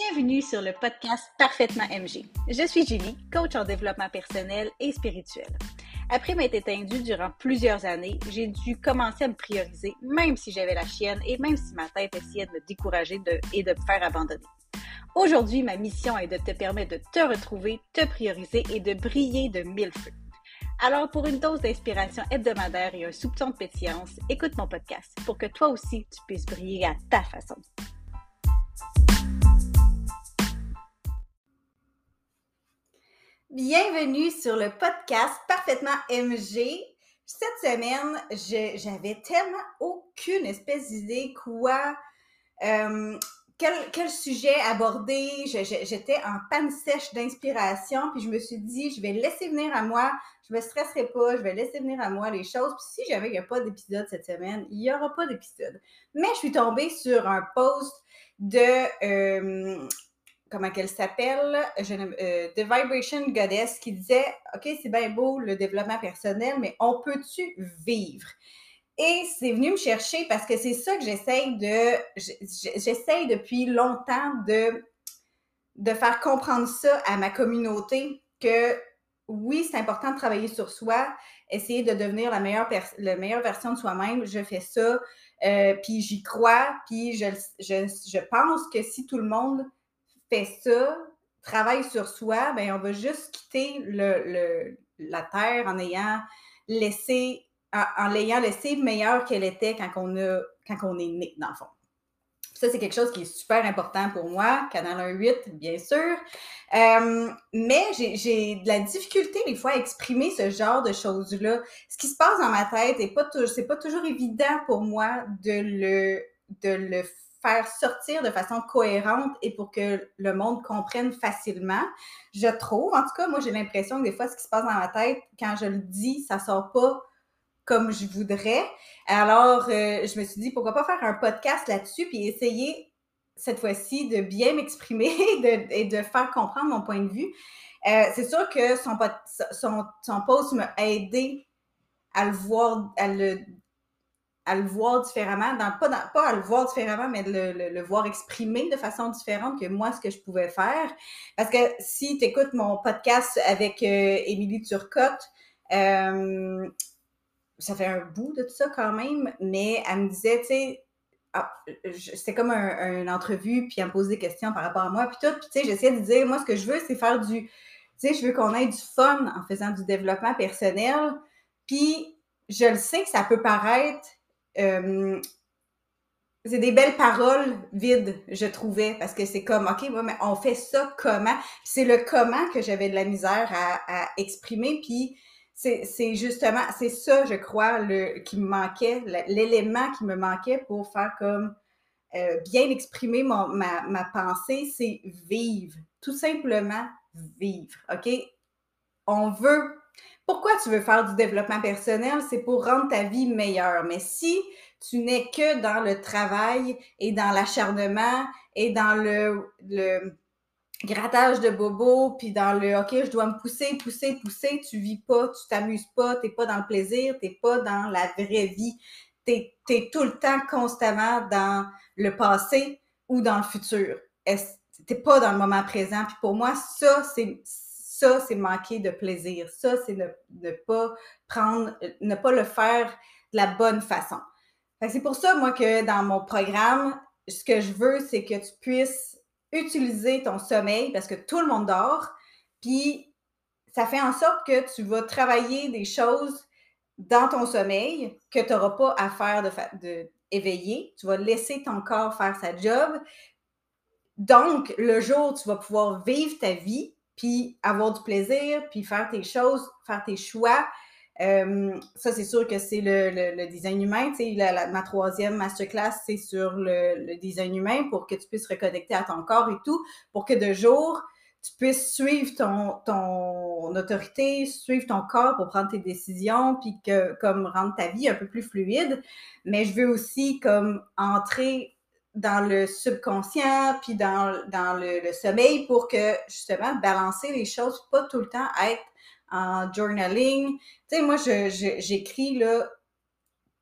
Bienvenue sur le podcast Parfaitement MG. Je suis Julie, coach en développement personnel et spirituel. Après m'être éteindue durant plusieurs années, j'ai dû commencer à me prioriser, même si j'avais la chienne et même si ma tête essayait de me décourager et de me faire abandonner. Aujourd'hui, ma mission est de te permettre de te retrouver, te prioriser et de briller de mille feux. Alors, pour une dose d'inspiration hebdomadaire et un soupçon de pétillance, écoute mon podcast pour que toi aussi tu puisses briller à ta façon. Bienvenue sur le podcast Parfaitement MG. Cette semaine, j'avais tellement aucune espèce d'idée quoi, euh, quel, sujet aborder. J'étais en panne sèche d'inspiration, puis je me suis dit, je vais laisser venir à moi. Je me stresserai pas, je vais laisser venir à moi les choses. Puis si jamais il n'y a pas d'épisode cette semaine, il n'y aura pas d'épisode. Mais je suis tombée sur un post de euh, comment qu'elle s'appelle, euh, The Vibration Goddess, qui disait OK, c'est bien beau le développement personnel, mais on peut-tu vivre? Et c'est venu me chercher parce que c'est ça que j'essaye de. J'essaye depuis longtemps de, de faire comprendre ça à ma communauté que oui, c'est important de travailler sur soi, essayer de devenir la meilleure, la meilleure version de soi-même. Je fais ça, euh, puis j'y crois, puis je, je, je pense que si tout le monde fait ça, travaille sur soi, ben on va juste quitter le, la Terre en ayant laissé, en, l'ayant laissé meilleure qu'elle était quand on, a, quand on est né, dans le fond. Ça, c'est quelque chose qui est super important pour moi, Canal 1-8, bien sûr. Euh, mais j'ai de la difficulté, des fois, à exprimer ce genre de choses-là. Ce qui se passe dans ma tête n'est pas, pas toujours évident pour moi de le, de le sortir de façon cohérente et pour que le monde comprenne facilement. Je trouve, en tout cas, moi j'ai l'impression que des fois ce qui se passe dans ma tête, quand je le dis, ça sort pas comme je voudrais. Alors, euh, je me suis dit, pourquoi pas faire un podcast là-dessus, puis essayer cette fois-ci de bien m'exprimer et de faire comprendre mon point de vue. Euh, c'est sûr que son, son, son post m'a aidé à le voir, à le à le voir différemment, pas, à le voir différemment, mais le, le, voir exprimé de façon différente que moi, ce que je pouvais faire. Parce que si tu écoutes mon podcast avec euh, Émilie Turcotte, euh, ça fait un bout de tout ça quand même, mais elle me disait, tu sais, ah, c'était comme un, une entrevue, puis elle me posait des questions par rapport à moi, puis tout, puis tu sais, j'essayais de dire, moi, ce que je veux, c'est faire du, tu sais, je veux qu'on ait du fun en faisant du développement personnel, puis je le sais que ça peut paraître euh, c'est des belles paroles vides, je trouvais, parce que c'est comme, OK, mais on fait ça comment? C'est le comment que j'avais de la misère à, exprimer, puis c'est justement, c'est ça, je crois, le, qui me manquait, l'élément qui me manquait pour faire comme euh, bien exprimer mon, ma, ma pensée, c'est vivre, tout simplement vivre, OK? On veut pourquoi tu veux faire du développement personnel? C'est pour rendre ta vie meilleure. Mais si tu n'es que dans le travail et dans l'acharnement et dans le, grattage de bobo, puis dans le OK, je dois me pousser, pousser, pousser, tu vis pas, tu t'amuses pas, t'es pas dans le plaisir, t'es pas dans la vraie vie. Tu es, tout le temps constamment dans le passé ou dans le futur. T'es pas dans le moment présent. Pour moi, ça, c'est ça, c'est manquer de plaisir. Ça, c'est ne, pas prendre, ne pas le faire de la bonne façon. C'est pour ça, moi, que dans mon programme, ce que je veux, c'est que tu puisses utiliser ton sommeil parce que tout le monde dort. Puis, ça fait en sorte que tu vas travailler des choses dans ton sommeil que tu n'auras pas à faire de, de. Tu vas laisser ton corps faire sa job. Donc, le jour tu vas pouvoir vivre ta vie, puis avoir du plaisir, puis faire tes choses, faire tes choix. Euh, ça, c'est sûr que c'est le, design humain. Tu sais, ma troisième masterclass, c'est sur le, design humain pour que tu puisses reconnecter à ton corps et tout, pour que de jour, tu puisses suivre ton, ton autorité, suivre ton corps pour prendre tes décisions, puis que comme rendre ta vie un peu plus fluide. Mais je veux aussi comme entrer dans le subconscient, puis dans, dans le, sommeil pour que justement balancer les choses, pas tout le temps être en journaling. Tu sais, moi, j'écris je, là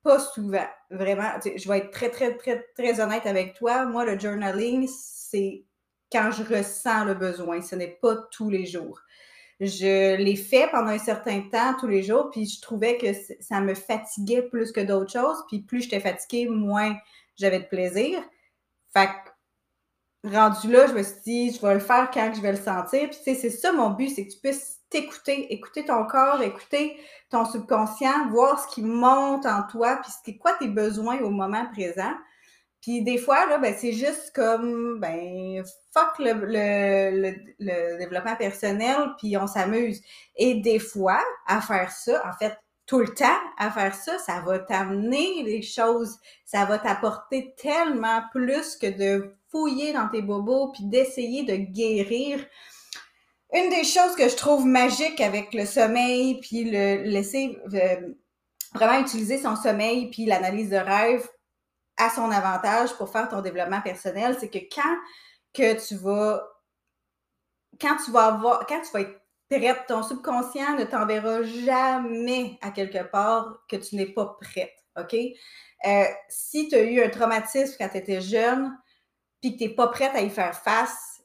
pas souvent, vraiment. Je vais être très, très, très, très honnête avec toi. Moi, le journaling, c'est quand je ressens le besoin. Ce n'est pas tous les jours. Je l'ai fait pendant un certain temps, tous les jours, puis je trouvais que ça me fatiguait plus que d'autres choses. Puis plus j'étais fatiguée, moins j'avais de plaisir. Fait que, rendu là, je me suis dit, je vais le faire quand je vais le sentir. Puis, c'est ça mon but, c'est que tu puisses t'écouter, écouter ton corps, écouter ton subconscient, voir ce qui monte en toi, puis c'est quoi tes besoins au moment présent. Puis des fois, là, ben, c'est juste comme, ben, fuck le, le, développement personnel, puis on s'amuse. Et des fois, à faire ça, en fait, tout le temps à faire ça, ça va t'amener des choses, ça va t'apporter tellement plus que de fouiller dans tes bobos, puis d'essayer de guérir. Une des choses que je trouve magique avec le sommeil, puis le laisser euh, vraiment utiliser son sommeil, puis l'analyse de rêve à son avantage pour faire ton développement personnel, c'est que quand que tu vas quand tu vas avoir quand tu vas être prête, ton subconscient ne t'enverra jamais à quelque part que tu n'es pas prête, OK? Euh, si tu as eu un traumatisme quand tu étais jeune, puis que tu n'es pas prête à y faire face,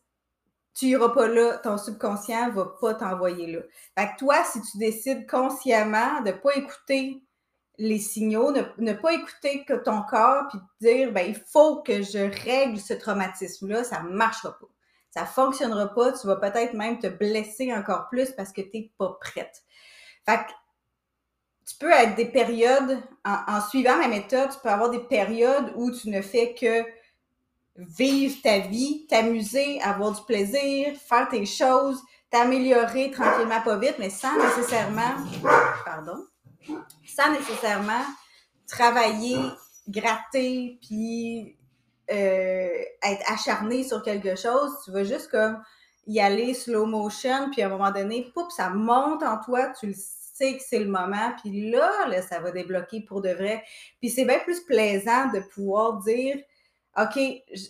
tu n'iras pas là, ton subconscient ne va pas t'envoyer là. Fait que toi, si tu décides consciemment de ne pas écouter les signaux, ne, pas écouter que ton corps, puis te dire, ben, il faut que je règle ce traumatisme-là, ça ne marchera pas. Ça ne fonctionnera pas, tu vas peut-être même te blesser encore plus parce que tu n'es pas prête. Fait que tu peux être des périodes, en, suivant ma méthode, tu peux avoir des périodes où tu ne fais que vivre ta vie, t'amuser, avoir du plaisir, faire tes choses, t'améliorer tranquillement, pas vite, mais sans nécessairement, pardon, sans nécessairement travailler, gratter, puis euh, être acharné sur quelque chose. Tu vas juste comme y aller slow motion, puis à un moment donné, poup, ça monte en toi, tu le sais que c'est le moment, puis là, là, ça va débloquer pour de vrai. Puis c'est bien plus plaisant de pouvoir dire, OK,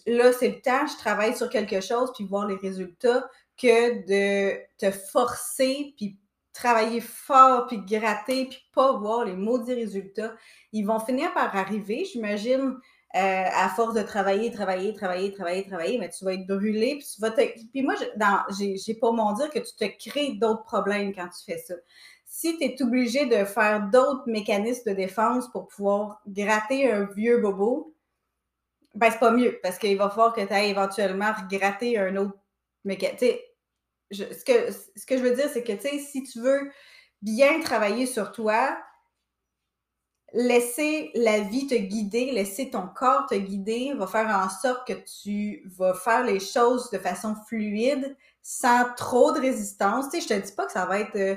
là, c'est le temps, je travaille sur quelque chose, puis voir les résultats, que de te forcer, puis travailler fort, puis gratter, puis pas voir les maudits résultats. Ils vont finir par arriver, j'imagine, euh, à force de travailler, travailler, travailler, travailler, travailler, mais tu vas être brûlé, puis tu vas te... Puis moi, j'ai pas mon dire que tu te crées d'autres problèmes quand tu fais ça. Si tu es obligé de faire d'autres mécanismes de défense pour pouvoir gratter un vieux bobo, ben c'est pas mieux, parce qu'il va falloir que tu ailles éventuellement gratter un autre mécanisme ce, que, ce que je veux dire, c'est que, si tu veux bien travailler sur toi, laisser la vie te guider, laisser ton corps te guider, va faire en sorte que tu vas faire les choses de façon fluide, sans trop de résistance. Tu sais, je te dis pas que ça va être euh,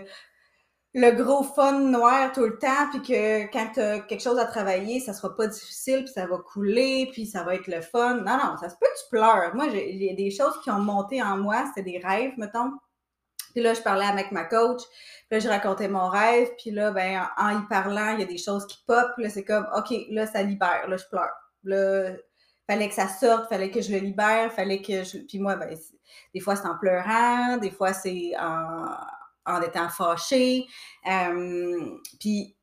le gros fun noir tout le temps, puis que quand tu as quelque chose à travailler, ça sera pas difficile, puis ça va couler, puis ça va être le fun. Non, non, ça se peut que tu pleures. Moi, il y a des choses qui ont monté en moi, c'était des rêves, mettons. Puis là, je parlais avec ma coach, puis là, je racontais mon rêve, puis là, ben, en, y parlant, il y a des choses qui pop, là, c'est comme, OK, là, ça libère, là, je pleure. Là, fallait que ça sorte, fallait que je le libère, fallait que je... Puis moi, ben, des fois, c'est en pleurant, des fois, c'est en en étant fâché. Euh, puis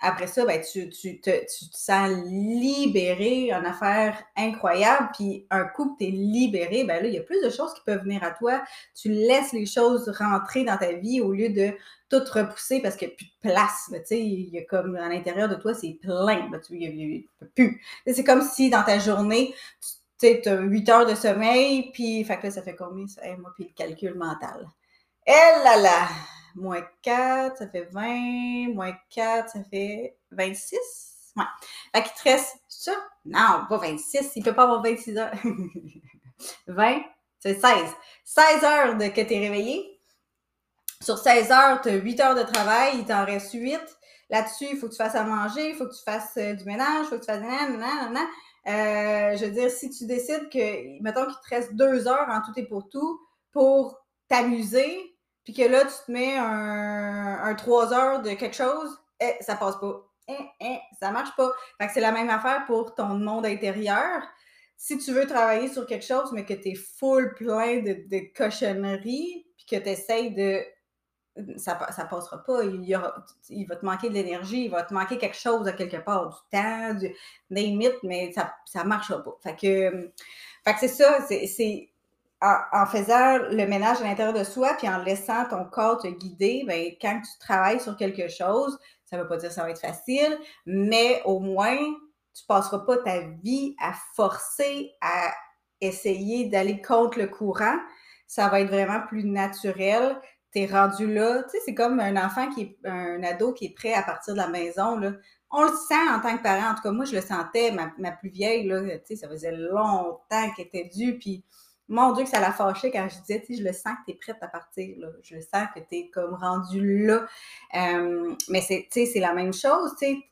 après ça, ben, tu, tu, te, tu sens libéré, une affaire incroyable. Puis un coup que tu es libéré, ben là, il y a plus de choses qui peuvent venir à toi. Tu laisses les choses rentrer dans ta vie au lieu de tout repousser parce qu'il n'y a plus de place. Tu sais, il y a comme à l'intérieur de toi, c'est plein. tu, il n'y a, plus. C'est comme si dans ta journée, tu as 8 heures de sommeil, puis là, ça fait combien? Ça? moi, puis le calcul mental. Eh là là! Moins 4, ça fait 20. Moins 4, ça fait 26. Ouais. Fait qu'il te reste ça? Non, pas 26. Il peut pas avoir 26 heures. 20, c'est 16. 16 heures de que tu es réveillé. Sur 16 heures, tu as 8 heures de travail. Il t'en reste 8. Là-dessus, il faut que tu fasses à manger, il faut que tu fasses euh, du ménage, il faut que tu fasses... Nanana, euh, je veux dire, si tu décides que, mettons qu'il te reste 2 heures en tout et pour tout pour t'amuser, puis que là, tu te mets un, un 3 heures de quelque chose, eh, ça passe pas. Eh, eh, ça marche pas. Fait que c'est la même affaire pour ton monde intérieur. Si tu veux travailler sur quelque chose, mais que tu es full plein de, de cochonneries, puis que tu essaies de. Ça, ça passera pas. Il, y aura, il va te manquer de l'énergie, il va te manquer quelque chose à quelque part, du temps, du name mais ça, ça marchera pas. Fait que, fait que c'est ça, c'est en, faisant le ménage à l'intérieur de soi, puis en laissant ton corps te guider, ben, quand tu travailles sur quelque chose, ça ne veut pas dire que ça va être facile, mais au moins, tu passeras pas ta vie à forcer à essayer d'aller contre le courant. Ça va être vraiment plus naturel. Tu es rendu là. Tu sais, c'est comme un enfant qui est, un ado qui est prêt à partir de la maison, là. On le sent en tant que parent. En tout cas, moi, je le sentais. Ma, plus vieille, là, ça faisait longtemps qu'elle était due. Puis, mon Dieu, que ça l'a fâché quand je disais, je le sens que tu es prête à partir, là. Je le sens que tu es comme rendu là. Euh, mais c'est, la même chose, tu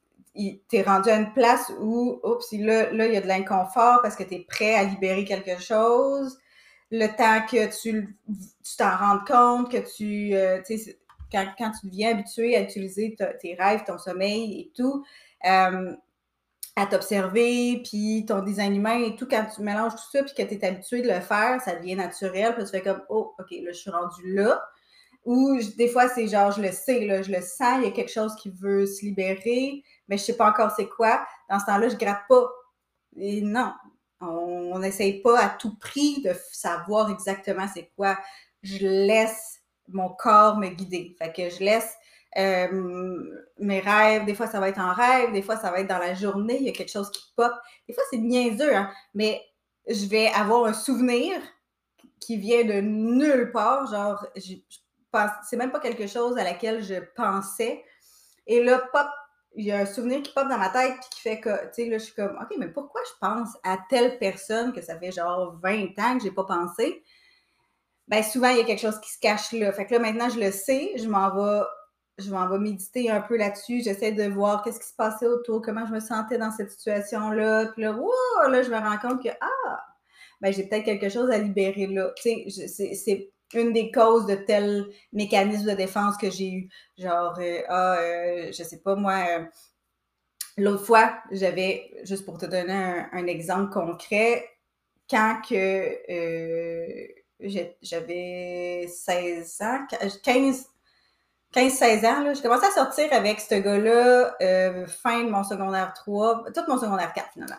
es rendu à une place où, oups, là, là, il y a de l'inconfort parce que tu es prêt à libérer quelque chose. Le temps que tu t'en rendes compte, que tu, euh, quand, quand, tu deviens habitué à utiliser tes rêves, ton sommeil et tout, euh, à t'observer, puis ton design humain et tout, quand tu mélanges tout ça, puis que tu es habitué de le faire, ça devient naturel, puis tu fais comme, oh, OK, là, je suis rendu là. Ou des fois, c'est genre, je le sais, là, je le sens, il y a quelque chose qui veut se libérer, mais je sais pas encore c'est quoi. Dans ce temps-là, je gratte pas. Et non, on n'essaye pas à tout prix de savoir exactement c'est quoi. Je laisse mon corps me guider. Fait que je laisse euh, mes rêves, des fois ça va être en rêve, des fois ça va être dans la journée, il y a quelque chose qui pop. Des fois c'est niaiseux, hein, mais je vais avoir un souvenir qui vient de nulle part, genre, je, pense, c'est même pas quelque chose à laquelle je pensais. Et là, pop, il y a un souvenir qui pop dans ma tête puis qui fait que, tu sais, là, je suis comme, OK, mais pourquoi je pense à telle personne que ça fait genre 20 ans que j'ai pas pensé? Ben, souvent, il y a quelque chose qui se cache là. Fait que là, maintenant, je le sais, je m'en vais je m'en vais méditer un peu là-dessus. J'essaie de voir qu'est-ce qui se passait autour, comment je me sentais dans cette situation-là. Puis là, là, je me rends compte que, ah, ben, j'ai peut-être quelque chose à libérer là. Tu sais, c'est une des causes de tel mécanisme de défense que j'ai eu. Genre, euh, ah, euh, je sais pas, moi, euh, l'autre fois, j'avais, juste pour te donner un, un exemple concret, quand que j'avais 16 ans, 15, 15-16 ans, j'ai commencé à sortir avec ce gars-là euh, fin de mon secondaire 3, tout mon secondaire 4 finalement.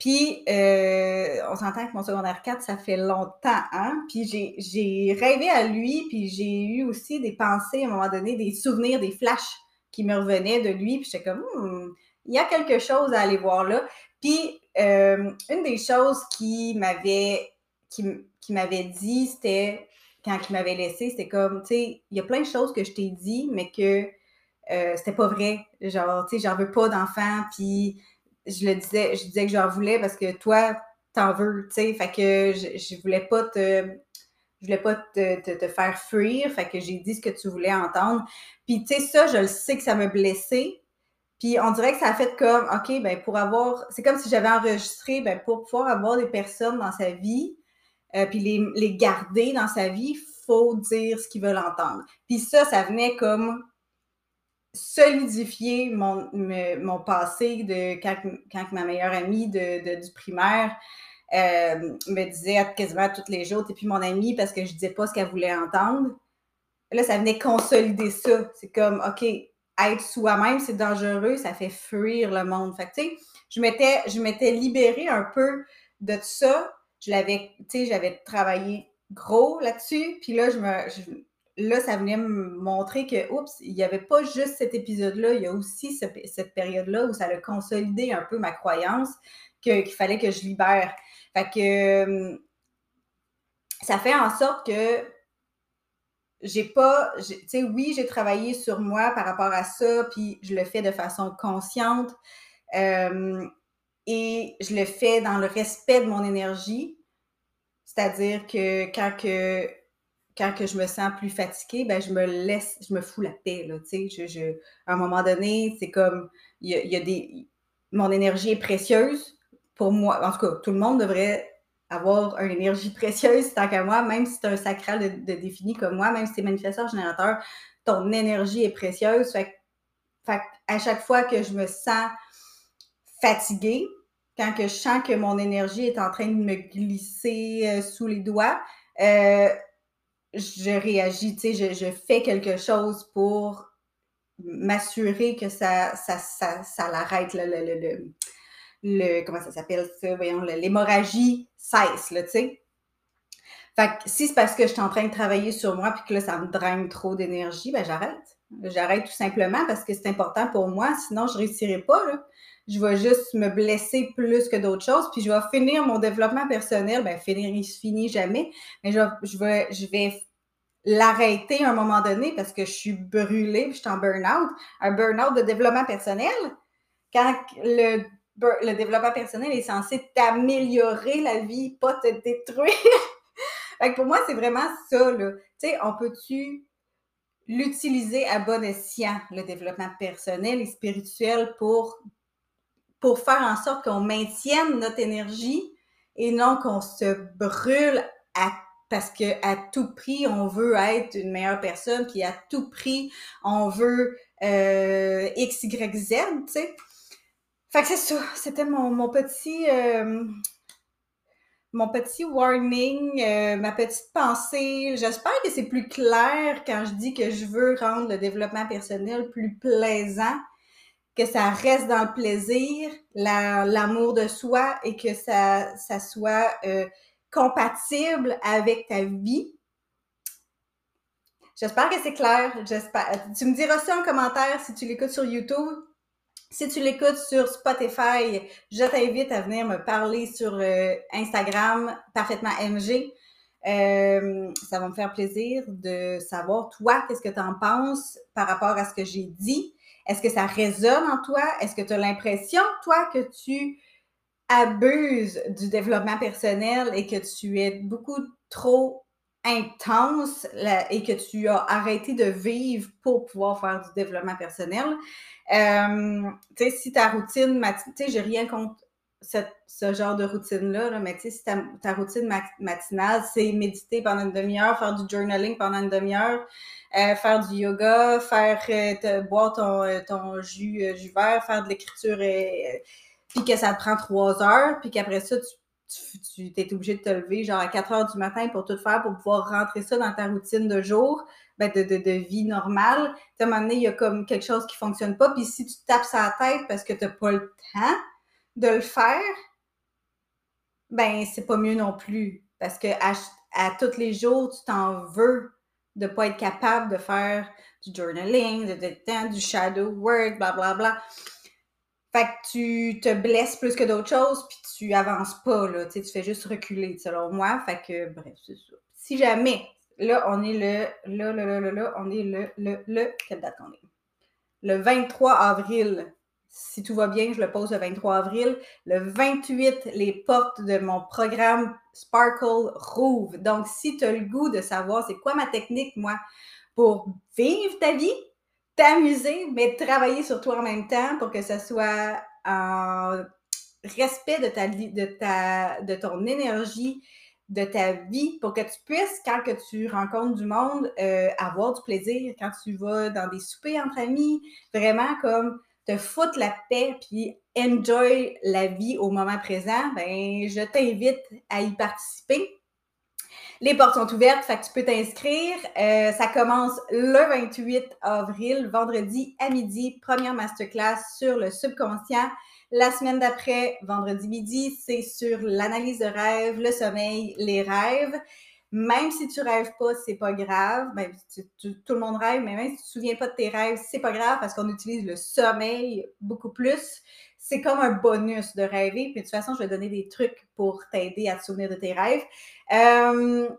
Puis, euh, on s'entend que mon secondaire 4, ça fait longtemps, hein? Puis j'ai rêvé à lui, puis j'ai eu aussi des pensées à un moment donné, des souvenirs, des flashs qui me revenaient de lui, puis j'étais comme, hmm, il y a quelque chose à aller voir là. Puis, euh, une des choses qui m'avait qui, qui m'avait dit, c'était quand il m'avait laissé, c'était comme, tu sais, il y a plein de choses que je t'ai dit, mais que euh, c'était pas vrai. Genre, tu sais, j'en veux pas d'enfant, puis je le disais, je disais que j'en voulais parce que toi, t'en veux, tu sais. Fait que je, voulais pas te. Je voulais pas te, te, faire fuir, fait que j'ai dit ce que tu voulais entendre. Puis, tu sais, ça, je le sais que ça m'a blessé. Puis, on dirait que ça a fait comme, OK, ben pour avoir. C'est comme si j'avais enregistré, ben pour pouvoir avoir des personnes dans sa vie, euh, puis les, garder dans sa vie, faut dire ce qu'ils veulent entendre. Puis ça, ça venait comme solidifier mon, mon passé de quand, quand, ma meilleure amie de, du primaire euh, me disait quasiment tous les jours, t'es plus mon amie parce que je disais pas ce qu'elle voulait entendre. Là, ça venait consolider ça. C'est comme, OK, être soi-même, c'est dangereux, ça fait fuir le monde. Fait que, je m'étais libérée un peu de ça je l'avais, tu sais, j'avais travaillé gros là-dessus, puis là, je me, là, ça venait me montrer que, oups, il n'y avait pas juste cet épisode-là, il y a aussi cette période-là où ça a consolidé un peu ma croyance qu'il fallait que je libère. Fait que ça fait en sorte que j'ai pas, tu sais, oui, j'ai travaillé sur moi par rapport à ça, puis je le fais de façon consciente. Euh, et je le fais dans le respect de mon énergie. C'est-à-dire que quand que quand que je me sens plus fatiguée, ben je me laisse, je me fous la paix, là, sais. Je, à un moment donné, c'est comme, il y a, des... Mon énergie est précieuse pour moi. En tout cas, tout le monde devrait avoir une énergie précieuse tant qu'à moi, même si c'est un sacral de, défini comme moi, même si c'est manifesteur générateur, ton énergie est précieuse. Fait à chaque fois que je me sens fatiguée, quand que je sens que mon énergie est en train de me glisser euh, sous les doigts, euh, je réagis, tu sais, je, fais quelque chose pour m'assurer que ça, ça, ça, l'arrête, le, le, le, comment ça s'appelle ça, voyons, l'hémorragie cesse, tu sais. Fait que si c'est parce que je suis en train de travailler sur moi puis que là, ça me draine trop d'énergie, ben j'arrête. J'arrête tout simplement parce que c'est important pour moi, sinon je réussirai pas. Là. Je vais juste me blesser plus que d'autres choses, puis je vais finir mon développement personnel. Ben, finir, il se finit jamais, mais je, je vais, je vais l'arrêter à un moment donné parce que je suis brûlée, puis je suis en burn-out. Un burn-out de développement personnel, quand le, le développement personnel est censé t'améliorer la vie, pas te détruire. fait que pour moi, c'est vraiment ça, là. Tu sais, on peut-tu l'utiliser à bon escient, le développement personnel et spirituel, pour, pour faire en sorte qu'on maintienne notre énergie et non qu'on se brûle à, parce que à tout prix, on veut être une meilleure personne, puis à tout prix, on veut euh, X, Y, Z, tu sais. Fait que c'est ça, c'était mon, petit... Euh, mon petit warning, euh, ma petite pensée. J'espère que c'est plus clair quand je dis que je veux rendre le développement personnel plus plaisant, que ça reste dans le plaisir, l'amour de soi et que ça, soit euh, compatible avec ta vie. J'espère que c'est clair. Tu me diras ça en commentaire si tu l'écoutes sur YouTube. Si tu l'écoutes sur Spotify, je t'invite à venir me parler sur euh, Instagram, parfaitement MG. Euh, ça va me faire plaisir de savoir, toi, qu'est-ce que tu en penses par rapport à ce que j'ai dit. Est-ce que ça résonne en toi? Est-ce que tu as l'impression, toi, que tu abuses du développement personnel et que tu es beaucoup trop intense et que tu as arrêté de vivre pour pouvoir faire du développement personnel? Euh, tu sais, si ta routine, tu sais, j'ai rien contre ce genre de routine-là, mais tu sais, si ta, routine matinale, c'est méditer pendant une demi-heure, faire du journaling pendant une demi-heure, euh, faire du yoga, faire euh, boire ton, ton jus, jus vert, faire de l'écriture, puis que ça te prend trois heures, puis qu'après ça, tu tu, t'es obligé de te lever genre à 4 heures du matin pour tout faire, pour pouvoir rentrer ça dans ta routine de jour, ben de, de, vie normale. À un moment donné, il y a comme quelque chose qui fonctionne pas. Puis si tu tapes sa tête parce que tu n'as pas le temps de le faire, ben c'est pas mieux non plus. Parce que à, à tous les jours, tu t'en veux de pas être capable de faire du journaling, de, de, du shadow work, bla bla bla. Fait que tu te blesses plus que d'autres choses, puis tu avances pas, là, tu fais juste reculer, selon moi. Fait que, bref, c'est ça. Si jamais, là, on est le, là, là, là, là, là on est le, le, le, quelle date on est? Le 23 avril. Si tout va bien, je le pose le 23 avril. Le 28, les portes de mon programme Sparkle rouvrent. Donc, si tu as le goût de savoir c'est quoi ma technique, moi, pour vivre ta vie, t'amuser, mais travailler sur toi en même temps pour que ce soit en respect de ta, de de ton énergie, de ta vie, pour que tu puisses, quand tu rencontres du monde, euh, avoir du plaisir, quand tu vas dans des soupers entre amis, vraiment comme te foutre la paix, puis enjoy la vie au moment présent, ben, je t'invite à y participer. Les portes sont ouvertes, fait que tu peux t'inscrire. Euh, ça commence le 28 avril, vendredi à midi, première masterclass sur le subconscient. La semaine d'après, vendredi midi, c'est sur l'analyse de rêve, le sommeil, les rêves. Même si tu rêves pas, c'est pas grave. Si tout le monde rêve, mais même si tu te souviens pas de tes rêves, c'est pas grave parce qu'on utilise le sommeil beaucoup plus c'est comme un bonus de rêver. Puis de toute façon, je vais donner des trucs pour t'aider à te souvenir de tes rêves. Euh,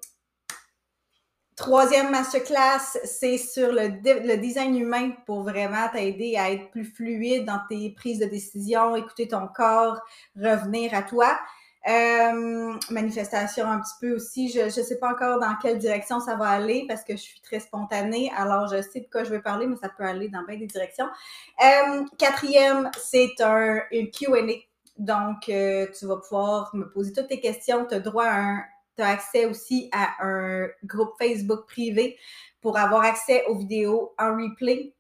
troisième masterclass, c'est sur le, le, design humain pour vraiment t'aider à être plus fluide dans tes prises de décision, écouter ton corps, revenir à toi. Euh, manifestation un petit peu aussi. Je ne sais pas encore dans quelle direction ça va aller parce que je suis très spontanée. Alors, je sais de quoi je vais parler, mais ça peut aller dans bien des directions. Euh, quatrième, c'est un une Q&A. Donc, euh, tu vas pouvoir me poser toutes tes questions. Tu as droit à un tu as accès aussi à un groupe Facebook privé pour avoir accès aux vidéos en replay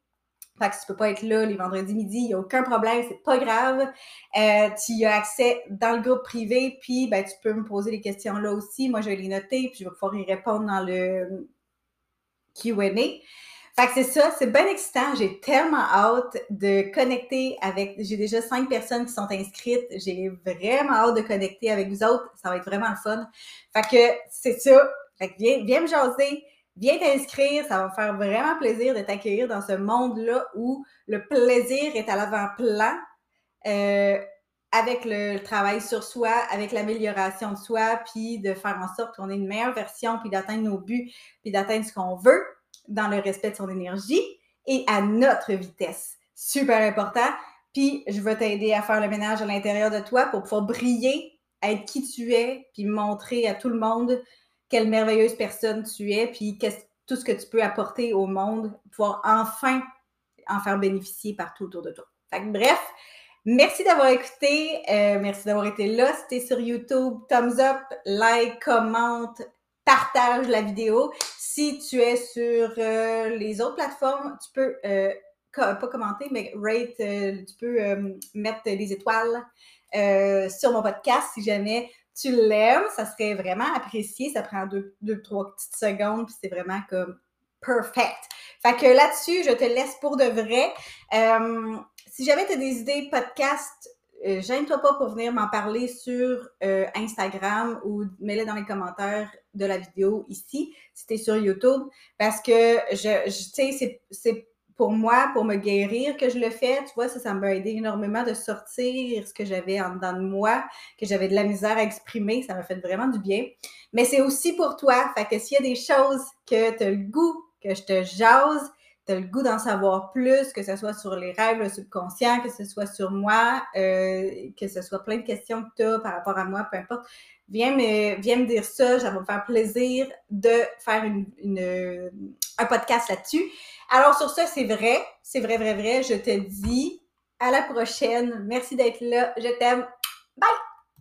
fait que tu peux pas être là les vendredis midi, il n'y a aucun problème, c'est pas grave. Euh, tu as accès dans le groupe privé, puis ben, tu peux me poser les questions là aussi. Moi, je vais les noter, puis je vais pouvoir y répondre dans le Q&A. Fait que c'est ça, c'est bien excitant. J'ai tellement hâte de connecter avec. J'ai déjà cinq personnes qui sont inscrites. J'ai vraiment hâte de connecter avec vous autres. Ça va être vraiment le fun. Fait que c'est ça. Fait que viens, viens me jaser, viens t'inscrire, ça va me faire vraiment plaisir de t'accueillir dans ce monde-là où le plaisir est à l'avant-plan. Euh, avec le, travail sur soi, avec l'amélioration de soi, puis de faire en sorte qu'on ait une meilleure version, puis d'atteindre nos buts, puis d'atteindre ce qu'on veut dans le respect de son énergie et à notre vitesse. Super important. Puis je vais t'aider à faire le ménage à l'intérieur de toi pour pouvoir briller, être qui tu es, puis montrer à tout le monde quelle merveilleuse personne tu es, puis tout ce que tu peux apporter au monde, pouvoir enfin en faire bénéficier partout autour de toi. Bref, Merci d'avoir écouté. Euh, merci d'avoir été là. Si tu es sur YouTube, thumbs up, like, commente, partage la vidéo. Si tu es sur euh, les autres plateformes, tu peux euh, pas commenter, mais rate, tu peux mettre des étoiles sur mon podcast si jamais tu l'aimes. Ça serait vraiment apprécié. Ça prend deux, deux trois petites secondes, puis c'est vraiment comme perfect. Fait que là-dessus, je te laisse pour de vrai si jamais tu as des idées podcast, euh, gêne-toi pas pour venir m'en parler sur euh, Instagram ou mets-les dans les commentaires de la vidéo ici, si tu es sur YouTube, parce que je, tu sais, c'est pour moi, pour me guérir que je le fais, tu vois, ça, ça m'a aidé énormément de sortir ce que j'avais en dedans de moi, que j'avais de la misère à exprimer, ça m'a fait vraiment du bien. Mais c'est aussi pour toi, fait que s'il y a des choses que tu as le goût que je te jase, tu as le goût d'en savoir plus, que ce soit sur les rêves, le subconscient, que ce soit sur moi, euh, que ce soit plein de questions que tu as par rapport à moi, peu importe, viens me, viens me dire ça. Ça va me faire plaisir de faire une, un podcast là-dessus. Alors, sur ça, c'est vrai, c'est vrai, vrai, vrai. Je te dis à la prochaine. Merci d'être là. Je t'aime. Bye!